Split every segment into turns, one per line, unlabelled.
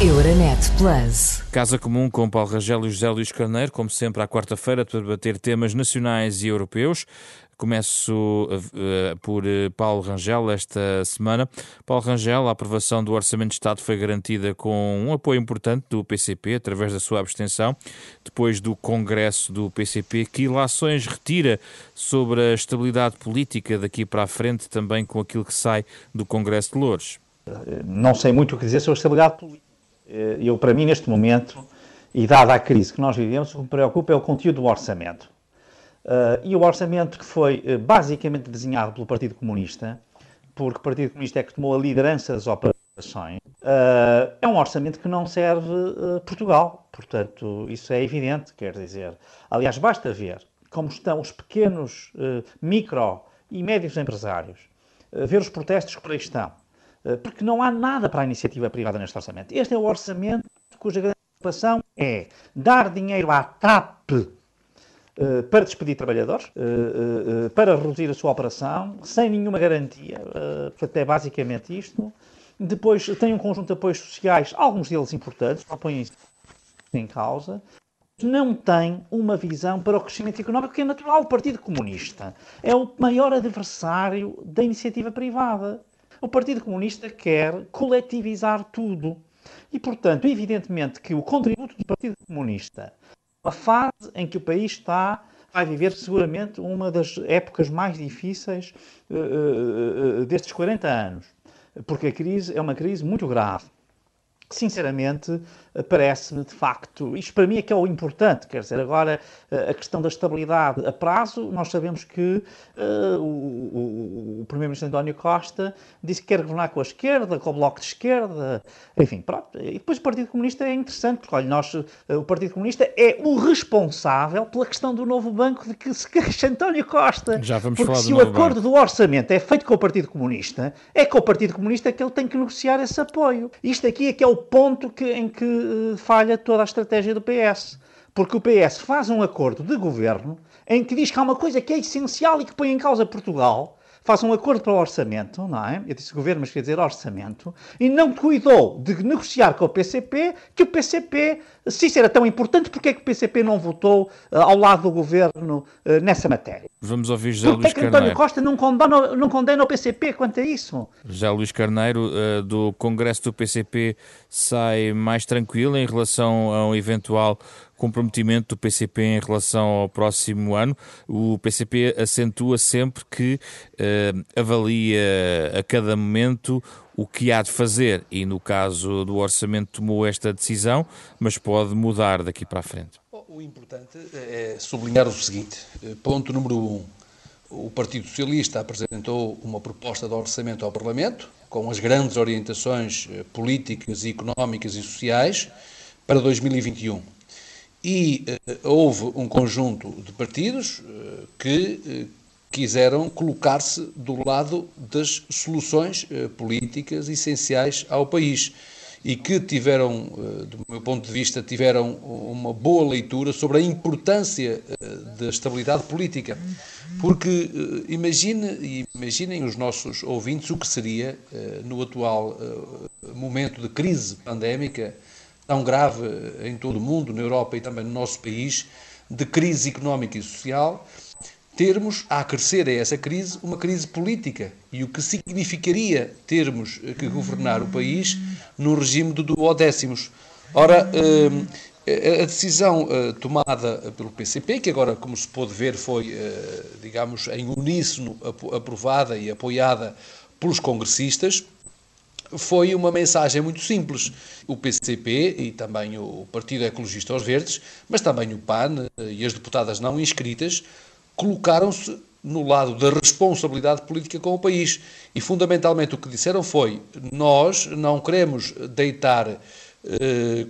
Euronet Plus.
Casa Comum com Paulo Rangel e José Luís Carneiro, como sempre, à quarta-feira, para debater temas nacionais e europeus. Começo uh, por uh, Paulo Rangel esta semana. Paulo Rangel, a aprovação do Orçamento de Estado foi garantida com um apoio importante do PCP, através da sua abstenção, depois do Congresso do PCP, que ilações retira sobre a estabilidade política daqui para a frente, também com aquilo que sai do Congresso de Louros.
Não sei muito o que dizer sobre a estabilidade política. Eu, para mim, neste momento, e dada a crise que nós vivemos, o que me preocupa é o conteúdo do orçamento. Uh, e o orçamento que foi uh, basicamente desenhado pelo Partido Comunista, porque o Partido Comunista é que tomou a liderança das operações, é um orçamento que não serve Portugal. Portanto, isso é evidente, quer dizer. Aliás, basta ver como estão os pequenos, micro e médios empresários, ver os protestos que por aí estão, porque não há nada para a iniciativa privada neste orçamento. Este é o orçamento cuja grande preocupação é dar dinheiro à TAP eh, para despedir trabalhadores, uh, para reduzir a sua operação, sem nenhuma garantia. portanto, é basicamente isto. Depois tem um conjunto de apoios sociais, alguns deles importantes, não põem em causa. Não tem uma visão para o crescimento económico que é natural. O Partido Comunista é o maior adversário da iniciativa privada. O Partido Comunista quer coletivizar tudo. E, portanto, evidentemente que o contributo do Partido Comunista a fase em que o país está vai viver seguramente uma das épocas mais difíceis uh, uh, destes 40 anos, porque a crise é uma crise muito grave sinceramente, parece-me de facto, isto para mim é que é o importante, quer dizer, agora a questão da estabilidade a prazo, nós sabemos que uh, o, o, o Primeiro-Ministro António Costa disse que quer governar com a esquerda, com o Bloco de Esquerda, enfim, pronto. E depois o Partido Comunista é interessante, porque, olha, nós, o Partido Comunista é o responsável pela questão do novo banco de que se queixa António Costa.
Já vamos
porque
falar
se o acordo banco. do orçamento é feito com o Partido Comunista, é com o Partido Comunista que ele tem que negociar esse apoio. Isto aqui é que é o ponto que, em que uh, falha toda a estratégia do PS. Porque o PS faz um acordo de governo em que diz que há uma coisa que é essencial e que põe em causa Portugal, faz um acordo para o orçamento, não é? Eu disse governo, mas quer dizer orçamento, e não cuidou de negociar com o PCP, que o PCP, se isso era tão importante, porque é que o PCP não votou uh, ao lado do governo uh, nessa matéria?
Vamos ouvir José
Luís
Carneiro. Porque é que António
Costa não condena, não condena o PCP quanto a isso?
José Luís Carneiro, uh, do Congresso do PCP, sai mais tranquilo em relação a um eventual comprometimento do PCP em relação ao próximo ano. O PCP acentua sempre que uh, avalia a cada momento o que há de fazer e, no caso do orçamento, tomou esta decisão, mas pode mudar daqui para a frente.
O importante é sublinhar o seguinte: eh, ponto número um. O Partido Socialista apresentou uma proposta de orçamento ao Parlamento, com as grandes orientações eh, políticas, económicas e sociais para 2021 e uh, houve um conjunto de partidos uh, que uh, quiseram colocar-se do lado das soluções políticas essenciais ao país e que tiveram, do meu ponto de vista, tiveram uma boa leitura sobre a importância da estabilidade política. Porque imagine, imaginem os nossos ouvintes o que seria, no atual momento de crise pandémica, tão grave em todo o mundo, na Europa e também no nosso país, de crise económica e social, termos a acrescer a essa crise uma crise política e o que significaria termos que governar o país no regime do duodécimos. Ora, eh, a decisão eh, tomada pelo PCP, que agora, como se pôde ver, foi, eh, digamos, em uníssono aprovada e apoiada pelos congressistas, foi uma mensagem muito simples. O PCP e também o Partido Ecologista aos Verdes, mas também o PAN e as deputadas não inscritas, colocaram-se no lado da responsabilidade política com o país. E fundamentalmente o que disseram foi: nós não queremos deitar eh,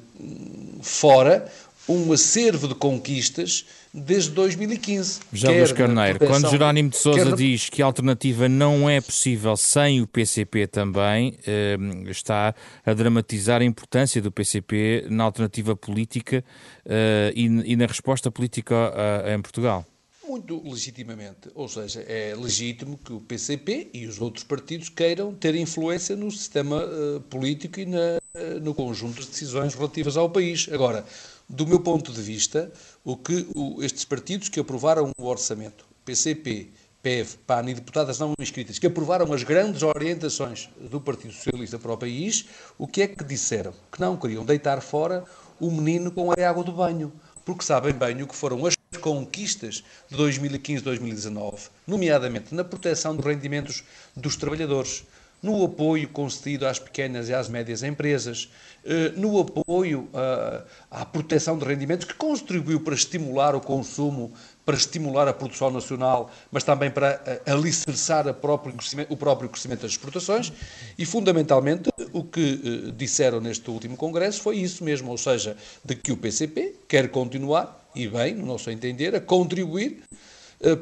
fora um acervo de conquistas desde 2015.
Já Luís Carneiro, quando Jerónimo de Sousa diz que a alternativa não é possível sem o PCP também, eh, está a dramatizar a importância do PCP na alternativa política eh, e, na resposta política em Portugal.
Muito legitimamente, ou seja, é legítimo que o PCP e os outros partidos queiram ter influência no sistema uh, político e na, no conjunto das decisões relativas ao país. Agora, do meu ponto de vista, o que o, estes partidos que aprovaram o orçamento, PCP, PEV, PAN e deputadas não inscritas, que aprovaram as grandes orientações do Partido Socialista para o país, o que é que disseram? Que não queriam deitar fora o menino com a água do banho, porque sabem bem o que foram as conquistas de 2015-2019, nomeadamente na proteção dos rendimentos dos trabalhadores, no apoio concedido às pequenas e às médias empresas, eh, no apoio eh, à proteção de rendimentos, que contribuiu para estimular o consumo, para estimular a produção nacional, mas também para eh, alicerçar próprio o próprio crescimento das exportações. E, fundamentalmente, o que disseram neste último Congresso foi isso mesmo, ou seja, de que o PCP quer continuar, e bem, no nosso entender, a contribuir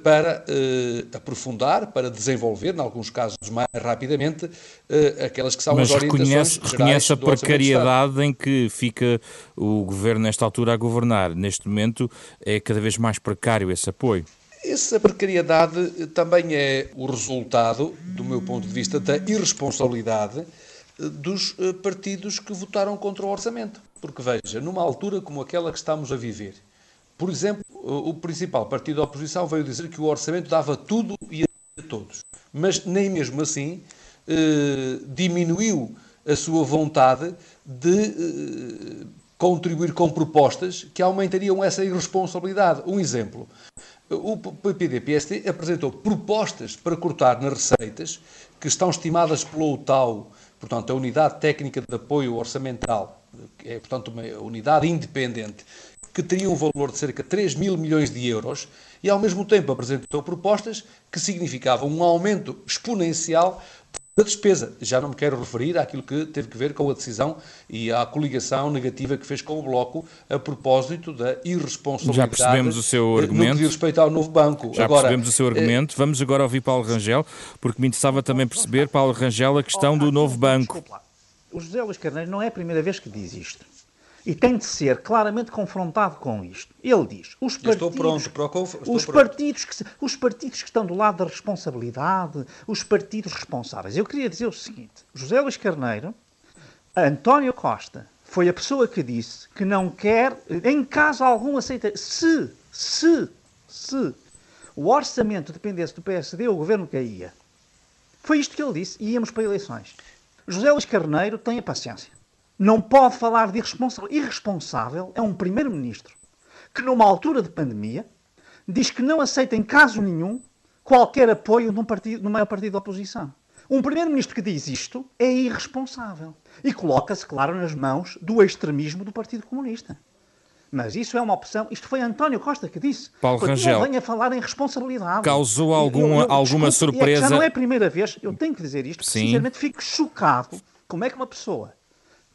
para uh, aprofundar, para desenvolver, em alguns casos mais rapidamente, uh, aquelas que são
Mas
as orientações
reconhece, reconhece a precariedade em que fica o governo nesta altura a governar. Neste momento é cada vez mais precário esse apoio.
Essa precariedade também é o resultado, do meu ponto de vista, da irresponsabilidade dos partidos que votaram contra o orçamento. Porque veja, numa altura como aquela que estamos a viver, por exemplo, o principal partido da oposição veio dizer que o orçamento dava tudo e a todos, mas nem mesmo assim eh, diminuiu a sua vontade de eh, contribuir com propostas que aumentariam essa irresponsabilidade. Um exemplo. O PPD-PSD apresentou propostas para cortar nas receitas que estão estimadas pela UTAU, portanto, a Unidade Técnica de Apoio Orçamental, que é, portanto, uma unidade independente, que teria um valor de cerca de 3 mil milhões de euros e, ao mesmo tempo, apresentou propostas que significavam um aumento exponencial da despesa. Já não me quero referir àquilo que teve que ver com a decisão e à coligação negativa que fez com o Bloco a propósito da irresponsabilidade.
Já percebemos o seu argumento. No
que diz respeito ao novo banco.
Já agora, percebemos o seu argumento. É... Vamos agora ouvir Paulo Rangel, porque me interessava também perceber, Paulo Rangel, a questão do novo banco.
O José Luís Carneiro não é a primeira vez que diz isto e tem de ser claramente confrontado com isto. Ele diz: os partidos, pronto, os. Partidos que, os partidos que estão do lado da responsabilidade, os partidos responsáveis. Eu queria dizer o seguinte: José Luís Carneiro, António Costa, foi a pessoa que disse que não quer, em caso algum, aceita. Se, se, se o orçamento dependesse do PSD, o governo caía. Foi isto que ele disse e íamos para eleições. José Luís Carneiro tem a paciência não pode falar de irresponsável. Irresponsável é um primeiro-ministro que, numa altura de pandemia, diz que não aceita em caso nenhum qualquer apoio num partido, no maior partido da oposição. Um primeiro-ministro que diz isto é irresponsável e coloca-se, claro, nas mãos do extremismo do Partido Comunista. Mas isso é uma opção. Isto foi António Costa que disse.
Paulo Rangel.
Não venha falar em responsabilidade.
Causou alguma, eu, eu, alguma desculpe, surpresa?
Já não é a primeira vez, eu tenho que dizer isto, Sim. sinceramente fico chocado como é que uma pessoa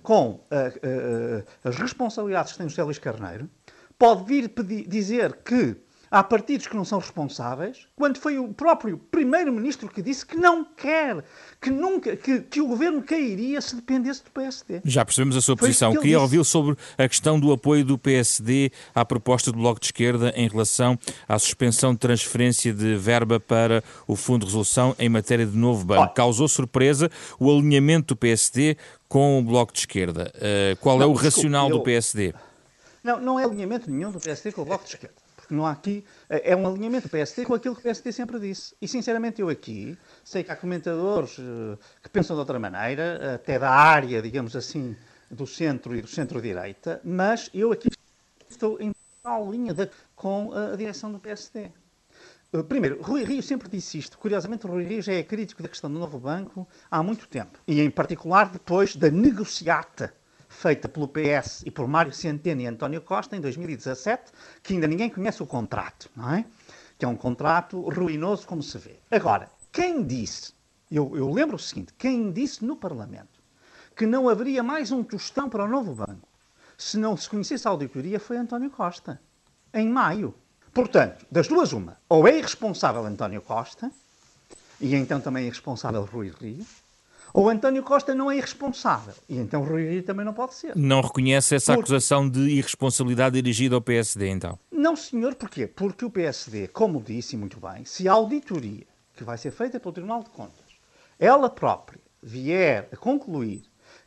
com uh, uh, as responsabilidades que tem o Célis Carneiro, pode vir pedir, dizer que há partidos que não são responsáveis, quando foi o próprio primeiro-ministro que disse que não quer, que nunca, que, que, o governo cairia se dependesse do PSD.
Já percebemos a sua foi posição. Que Queria ouvir sobre a questão do apoio do PSD à proposta do Bloco de Esquerda em relação à suspensão de transferência de verba para o Fundo de Resolução em matéria de novo banco. Olha, Causou surpresa o alinhamento do PSD com o Bloco de Esquerda. Uh, qual não, é o desculpe, racional eu... do PSD?
Não, não é alinhamento nenhum do PSD com o Bloco de Esquerda não há aqui. É um alinhamento do PSD com aquilo que o PSD sempre disse. E, sinceramente, eu aqui sei que há comentadores eh, que pensam de outra maneira, até da área, digamos assim, do centro e do centro-direita, mas eu aqui estou em tal linha de, com a, a direção do PSD. Eh, primeiro, Rui Rio sempre disse isto. Curiosamente, Rui Rio já é crítico da questão do novo banco há muito tempo. E, em particular, depois da negociata feita pelo PS e por Mário Centeno e António Costa em 2017, que ainda ninguém conhece o contrato, não é? Que é um contrato ruinoso, como se vê. Agora, quem disse, eu, eu lembro o seguinte, quem disse no Parlamento que não haveria mais um tostão para o novo banco se não se conhecesse a auditoria foi António Costa, em maio. Portanto, das duas, uma, ou é irresponsável António Costa, e então também é irresponsável Rui Rio, ou António Costa não é irresponsável. E então Rui Rio também não pode ser.
Não reconhece essa Por... acusação de irresponsabilidade dirigida ao PSD, então?
Não, senhor. Porquê? Porque o PSD, como disse muito bem, se a auditoria que vai ser feita pelo Tribunal de Contas, ela própria vier a concluir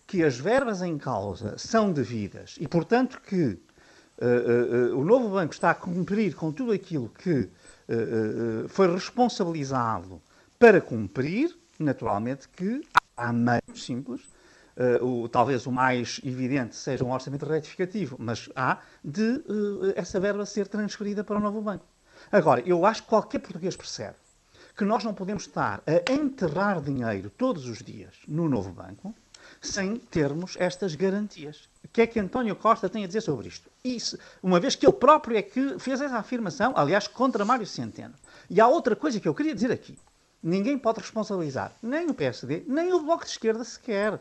que as verbas em causa são devidas e, portanto, que uh, uh, uh, o novo banco está a cumprir com tudo aquilo que foi responsabilizado para cumprir, naturalmente que há meios simples, o, talvez o mais evidente seja um orçamento retificativo, mas há de essa verba ser transferida para o novo banco. Agora, eu acho que qualquer português percebe que nós não podemos estar a enterrar dinheiro todos os dias no novo banco sem termos estas garantias. O que é que António Costa tem a dizer sobre isto? Isso, uma vez que ele próprio é que fez essa afirmação, aliás, contra Mário Centeno. E há outra coisa que eu queria dizer aqui. Ninguém pode responsabilizar nem o PSD, nem o Bloco de Esquerda sequer.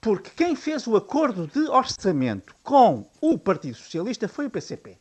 Porque quem fez o acordo de orçamento com o Partido Socialista foi o PCP.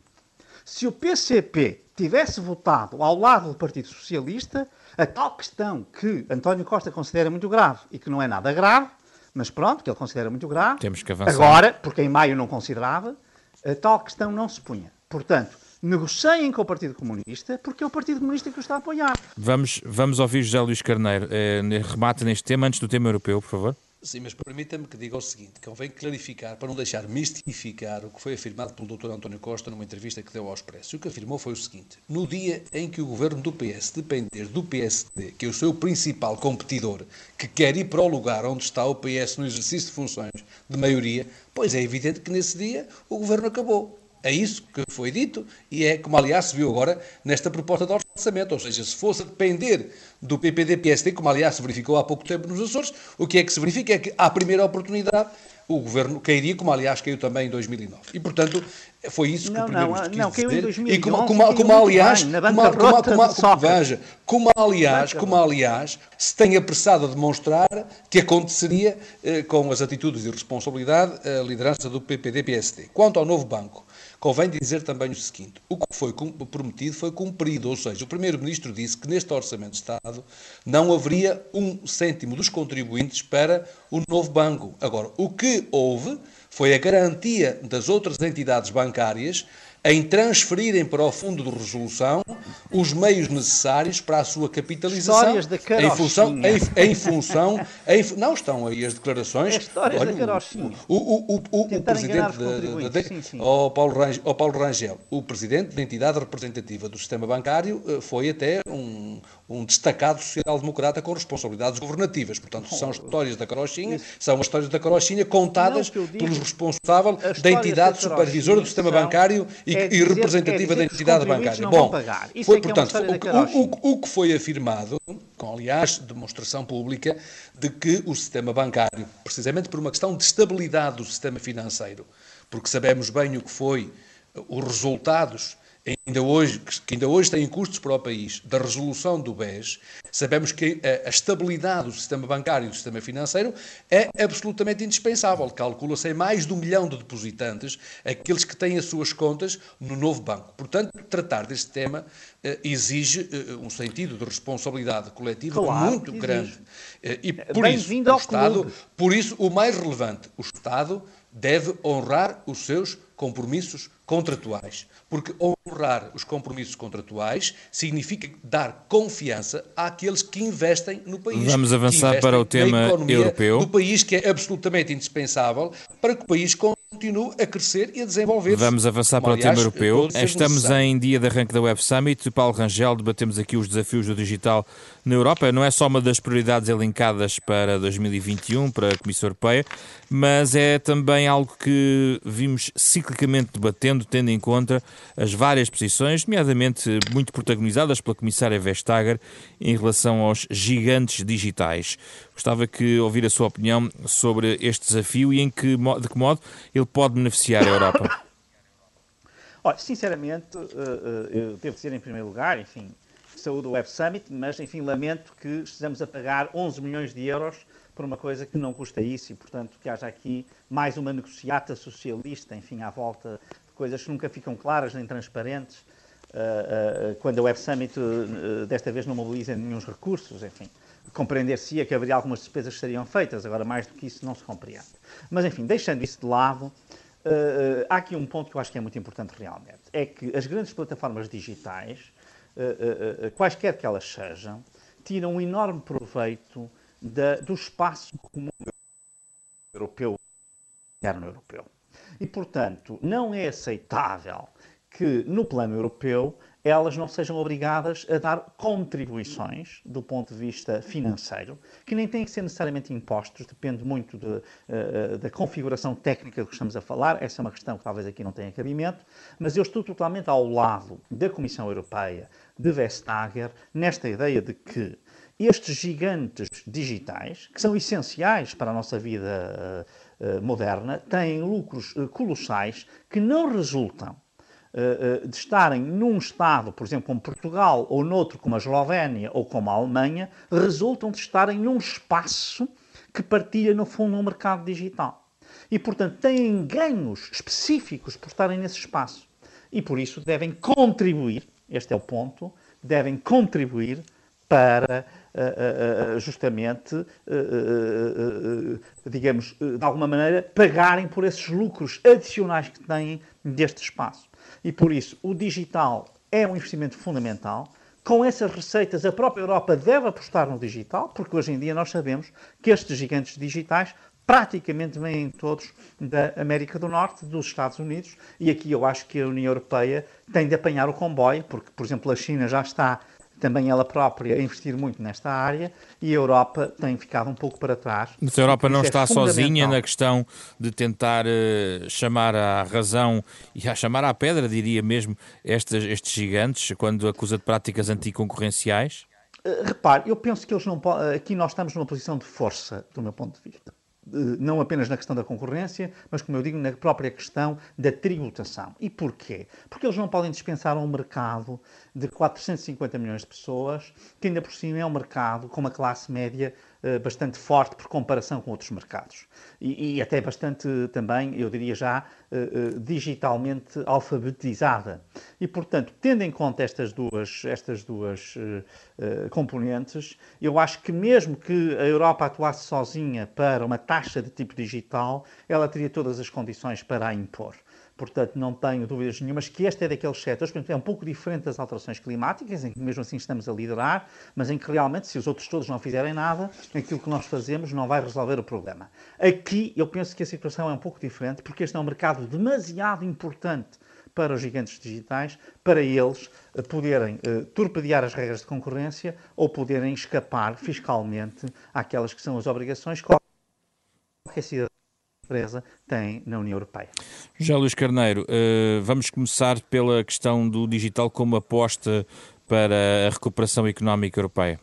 Se o PCP tivesse votado ao lado do Partido Socialista, a tal questão que António Costa considera muito grave e que não é nada grave, mas pronto, que ele considera muito grave.
Temos que avançar.
Agora, porque em maio não considerava, a tal questão não se punha. Portanto, negociem com o Partido Comunista, porque é o Partido Comunista que o está a apoiar.
Vamos, vamos ouvir José Luís Carneiro. Eh, remate neste tema, antes do tema europeu, por favor.
Sim, mas permita-me que diga o seguinte: convém clarificar, para não deixar mistificar o que foi afirmado pelo Dr. António Costa numa entrevista que deu ao Expresso. O que afirmou foi o seguinte: no dia em que o governo do PS depender do PSD, que é o seu principal competidor, que quer ir para o lugar onde está o PS no exercício de funções de maioria, pois é evidente que nesse dia o governo acabou. É isso que foi dito e é como, aliás, se viu agora nesta proposta de orçamento. Ou seja, se fosse depender do PPD-PSD, como, aliás, se verificou há pouco tempo nos Açores, o que é que se verifica é que, à primeira oportunidade, o governo cairia, como, aliás, caiu também em 2009. E, portanto, foi isso que
não,
o Primeiro-Ministro
quis não,
dizer.
Caiu em 2011,
e como, como, como aliás,
bem,
como, como, como, como, veja, como aliás, como aliás, se tem apressado a demonstrar que aconteceria eh, com as atitudes de responsabilidade a liderança do PPD-PSD. Quanto ao novo banco, Convém dizer também o seguinte: o que foi prometido foi cumprido, ou seja, o Primeiro-Ministro disse que neste Orçamento de Estado não haveria um cêntimo dos contribuintes para o novo banco. Agora, o que houve foi a garantia das outras entidades bancárias em transferirem para o Fundo de Resolução os meios necessários para a sua capitalização em função, em, em função em, não estão aí as declarações.
É histórias
olha,
da
o, o, o, o, o presidente de, de, de, sim, O Paulo, Rangel, o Paulo Rangel o presidente da entidade representativa do sistema bancário eh, foi até um, um destacado social-democrata com responsabilidades governativas. Portanto, são histórias da carochinha, são as histórias da carochinha contadas pelos responsáveis da entidade supervisora do sistema bancário e,
é
e representativa da entidade bancária. Bom, foi, é, é portanto, o, o, o que foi afirmado, com aliás demonstração pública, de que o sistema bancário, precisamente por uma questão de estabilidade do sistema financeiro, porque sabemos bem o que foi os resultados ainda hoje, que ainda hoje têm custos para o país, da resolução do BES, sabemos que a, estabilidade do sistema bancário e do sistema financeiro é absolutamente indispensável. Calcula-se em mais de um milhão de depositantes aqueles que têm as suas contas no novo banco. Portanto, tratar deste tema eh, exige eh, um sentido de responsabilidade coletiva
claro,
muito
exige.
grande. Eh, e por isso, o Estado, por isso, o mais relevante, o Estado deve honrar os seus compromissos contratuais. Porque honrar os compromissos contratuais significa dar confiança àqueles que investem no país.
Vamos avançar para o tema europeu.
Do país que é absolutamente indispensável para que o país continue a crescer e a desenvolver-se.
Vamos avançar para aliás, o tema europeu. Estamos necessário. em dia de arranque da Web Summit. Paulo Rangel, debatemos aqui os desafios do digital na Europa. Não é só uma das prioridades elencadas para 2021 para a Comissão Europeia, mas é também algo que vimos ciclicamente debatendo, tendo em conta as várias posições, nomeadamente muito protagonizadas pela Comissária Vestager em relação aos gigantes digitais. Gostava que ouvir a sua opinião sobre este desafio e em que, de que modo ele pode beneficiar a Europa.
Olha, sinceramente, eh, eh, eu devo dizer em primeiro lugar, enfim, saúde do Web Summit, mas enfim, lamento que estejamos a pagar 11 milhões de euros por uma coisa que não custa isso e, portanto, que haja aqui mais uma negociata socialista, enfim, à volta de coisas que nunca ficam claras nem transparentes, uh, uh, quando a Web Summit uh, desta vez não mobiliza nenhum recursos, enfim compreender-se-ia que haveria algumas despesas que seriam feitas, agora mais do que isso não se compreende. Mas, enfim, deixando isso de lado, há aqui um ponto que eu acho que é muito importante realmente, é que as grandes plataformas digitais, quaisquer que elas sejam, tiram um enorme proveito da, do espaço comum europeu interno europeu. E, portanto, não é aceitável que no plano europeu elas não sejam obrigadas a dar contribuições do ponto de vista financeiro, que nem têm que ser necessariamente impostos, depende muito de, uh, da configuração técnica que estamos a falar. Essa é uma questão que talvez aqui não tenha cabimento, mas eu estou totalmente ao lado da Comissão Europeia, de Vestager, nesta ideia de que estes gigantes digitais, que são essenciais para a nossa vida uh, uh, moderna, têm lucros colossais que não resultam de estarem num Estado, por exemplo, como Portugal, ou noutro como a Eslovénia ou como a Alemanha, resultam de estarem num espaço que partilha, no fundo, um mercado digital. E, portanto, têm ganhos específicos por estarem nesse espaço. E, por isso, devem contribuir, este é o ponto, devem contribuir para eh, justamente, digamos, de alguma maneira, pagarem por esses lucros adicionais que têm deste espaço. E por isso, o digital é um investimento fundamental. Com essas receitas, a própria Europa deve apostar no digital, porque hoje em dia nós sabemos que estes gigantes digitais praticamente vêm todos da América do Norte, dos Estados Unidos, e aqui eu acho que a União Europeia tem de apanhar o comboio, porque, por exemplo, a China já está também ela própria a investir muito nesta área e a Europa tem ficado um pouco para trás.
Mas a Europa não é está é sozinha na questão de tentar uh, chamar à razão e a chamar à pedra, diria mesmo, estes, estes gigantes, quando acusa de práticas anticoncorrenciais?
Uh, repare, eu penso que eles não aqui nós estamos numa posição de força, do meu ponto de vista não apenas na questão da concorrência, mas, como eu digo, na própria questão da tributação. E porquê? Porque eles não podem dispensar um mercado de 450 milhões de pessoas, que ainda por cima é um mercado com uma classe média bastante forte por comparação com outros mercados. E, e até bastante também, eu diria já, uh, uh, digitalmente alfabetizada. E, portanto, tendo em conta estas duas, estas duas componentes, eu acho que mesmo que a Europa atuasse sozinha para uma taxa de tipo digital, ela teria todas as condições para a impor. Portanto, não tenho dúvidas nenhumas que este é daqueles setores, portanto, é um pouco diferente das alterações climáticas, em que mesmo assim estamos a liderar, mas em que realmente, se os outros todos não fizerem nada, aquilo que nós fazemos não vai resolver o problema. Aqui, eu penso que a situação é um pouco diferente, porque este é um mercado demasiado importante para os gigantes digitais, para eles eh, poderem uh, torpedear as regras de concorrência ou poderem escapar fiscalmente àquelas que são as obrigações que qualquer cidadão empresa tem na União Europeia.
José Luís Carneiro, uh, vamos começar pela questão do digital como aposta para a recuperação económica europeia.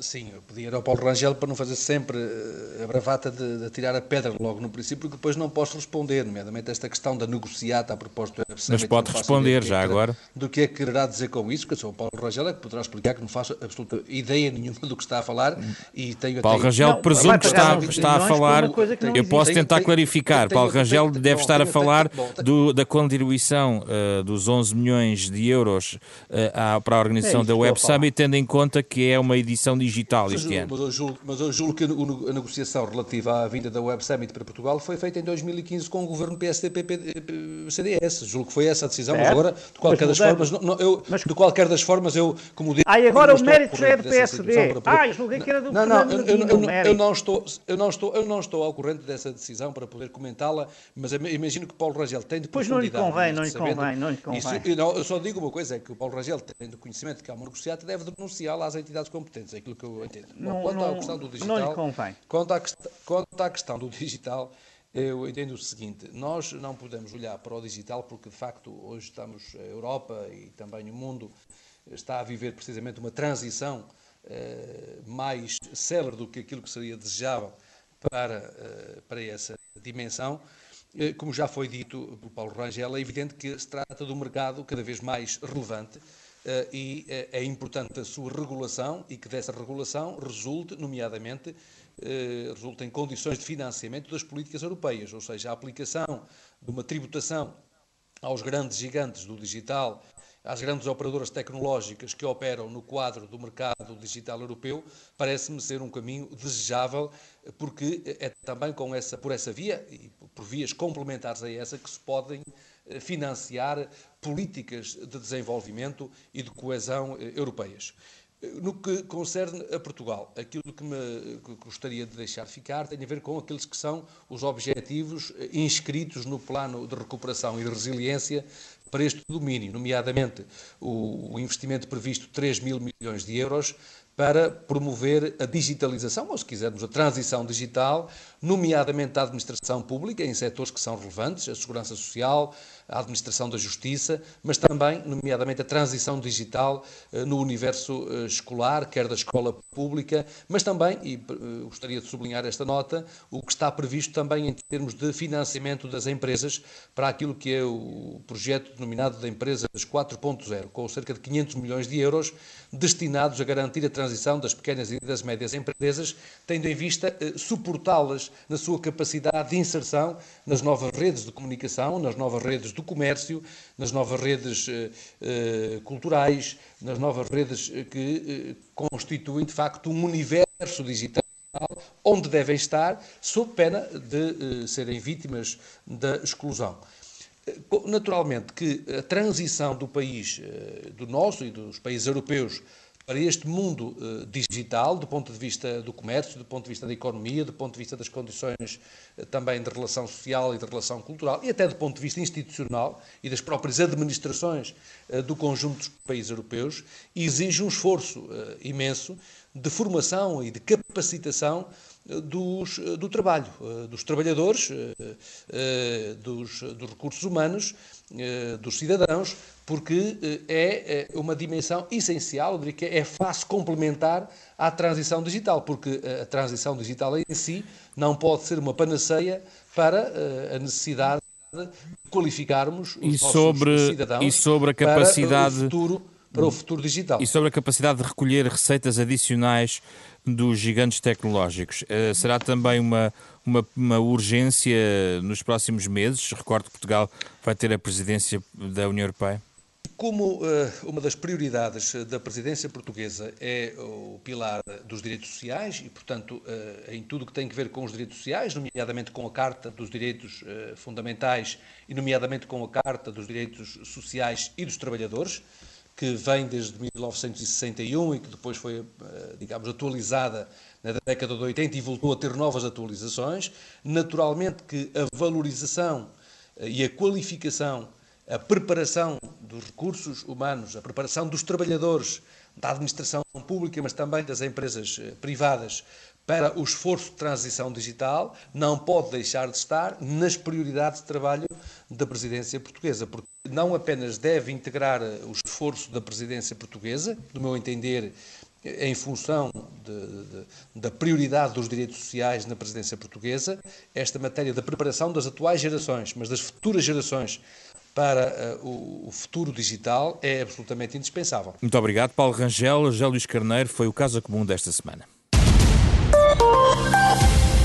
Sim, eu podia ir ao Paulo Rangel para não fazer sempre eh, a bravata de, de tirar a pedra logo no princípio, porque depois não posso responder, nomeadamente esta questão da negociata a propósito
do Mas pode responder já agora.
Do que é que quererá dizer com isso, que eu sou o Paulo Rangel, é que poderá explicar que não faço absoluta ideia nenhuma do que está a falar e tenho
Paulo Rangel, não, presumo que está, está a falar, eu posso tentar clarificar, Paulo Rangel deve estar a falar do, da contribuição uh, dos 11 milhões de euros uh, para a organização é da Web Summit, tendo em conta que é uma edição de digital este ano.
Mas eu, julgo, mas eu julgo que a negociação relativa à vinda da Web Summit para Portugal foi feita em 2015 com o governo PSD-CDS. Julgo que foi essa a decisão, mas agora, de qualquer das formas, não, eu, mas... de qualquer das formas, eu, como
disse... Ai, agora o mérito já é do PSD. Poder... Ah, julguei que era do
não, não, eu, eu, eu, eu, não estou, eu, não estou, eu não estou ao corrente dessa decisão para poder comentá-la, mas imagino que Paulo Rangel tem de
Pois não lhe convém, não lhe convém, não lhe convém. Isso,
não, eu só digo uma coisa, é que o Paulo Rangel, tendo conhecimento de que há uma negociata, deve denunciá-la às entidades competentes. É aquilo que eu entendo. Não, quanto não, à questão do digital, não lhe convém. Quanto à, quanto à questão do digital, eu entendo o seguinte: nós não podemos olhar para o digital porque, de facto, hoje estamos, a Europa e também o mundo está a viver precisamente uma transição eh, mais célere do que aquilo que seria desejável para, eh, para essa dimensão. Eh, como já foi dito pelo Paulo Rangel, é evidente que se trata de um mercado cada vez mais relevante eh, e eh, é importante a sua regulação e que dessa regulação resulte, nomeadamente, eh, resulte em condições de financiamento das políticas europeias, ou seja, a aplicação de uma tributação aos grandes gigantes do digital, às grandes operadoras tecnológicas que operam no quadro do mercado digital europeu, parece-me ser um caminho desejável, porque é também com essa, por essa via e por vias complementares a essa que se podem financiar políticas de desenvolvimento e de coesão eh, europeias. No que concerne a Portugal, aquilo que me gostaria de deixar ficar tem a ver com aqueles que são os objetivos inscritos no plano de recuperação e de resiliência para este domínio, nomeadamente o, investimento previsto de 3 mil milhões de euros para promover a digitalização, ou se quisermos, a transição digital, nomeadamente a administração pública, em setores que são relevantes, a segurança social, a administração da justiça, mas também, nomeadamente, a transição digital eh, no universo eh, escolar, quer da escola pública, mas também, e eh, gostaria de sublinhar esta nota, o que está previsto também em termos de financiamento das empresas para aquilo que é o projeto denominado de Empresas 4.0, com cerca de 500 milhões de euros destinados a garantir a transição das pequenas e das médias empresas, tendo em vista suportá-las na sua capacidade de inserção nas novas redes de comunicação, nas novas redes do comércio, nas novas redes eh, eh, culturais, nas novas redes eh, que constituem, de facto, um universo digital onde devem estar, sob pena de serem vítimas da exclusão. Naturalmente que a transição do país, do nosso e dos países europeus, para este mundo uh, digital, do ponto de vista do comércio, do ponto de vista da economia, do ponto de vista das condições uh, também de relação social e de relação cultural, e até do ponto de vista institucional e das próprias administrações uh, do conjunto dos países europeus, exige um esforço imenso de formação e de capacitação dos, do trabalho, dos trabalhadores, dos, dos recursos humanos, dos cidadãos, porque é uma dimensão essencial, eu diria que é face complementar à transição digital, porque a transição digital em si não pode ser uma panaceia para a necessidade de qualificarmos os e sobre, cidadãos
e sobre a capacidade
para o futuro para o futuro digital.
E sobre a capacidade de recolher receitas adicionais dos gigantes tecnológicos. Uh, será também uma, uma, uma, urgência nos próximos meses? Recordo que Portugal vai ter a presidência da União Europeia.
Como uh, uma das prioridades da presidência portuguesa é o pilar dos direitos sociais e, portanto, uh, em tudo que tem a ver com os direitos sociais, nomeadamente com a Carta dos Direitos Fundamentais e, nomeadamente, com a Carta dos Direitos Sociais e dos Trabalhadores, que vem desde 1961 e que depois foi, eh, digamos, atualizada na década de 80 e voltou a ter novas atualizações. Naturalmente que a valorização eh, e a qualificação, a preparação dos recursos humanos, a preparação dos trabalhadores, da administração pública, mas também das empresas eh, privadas, para o esforço de transição digital, não pode deixar de estar nas prioridades de trabalho da presidência portuguesa, porque não apenas deve integrar o esforço da presidência portuguesa, do meu entender, em função de, de, da prioridade dos direitos sociais na presidência portuguesa, esta matéria da preparação das atuais gerações, mas das futuras gerações para uh, o, futuro digital é absolutamente indispensável.
Muito obrigado, Paulo Rangel. José Luís Carneiro foi o caso comum desta semana.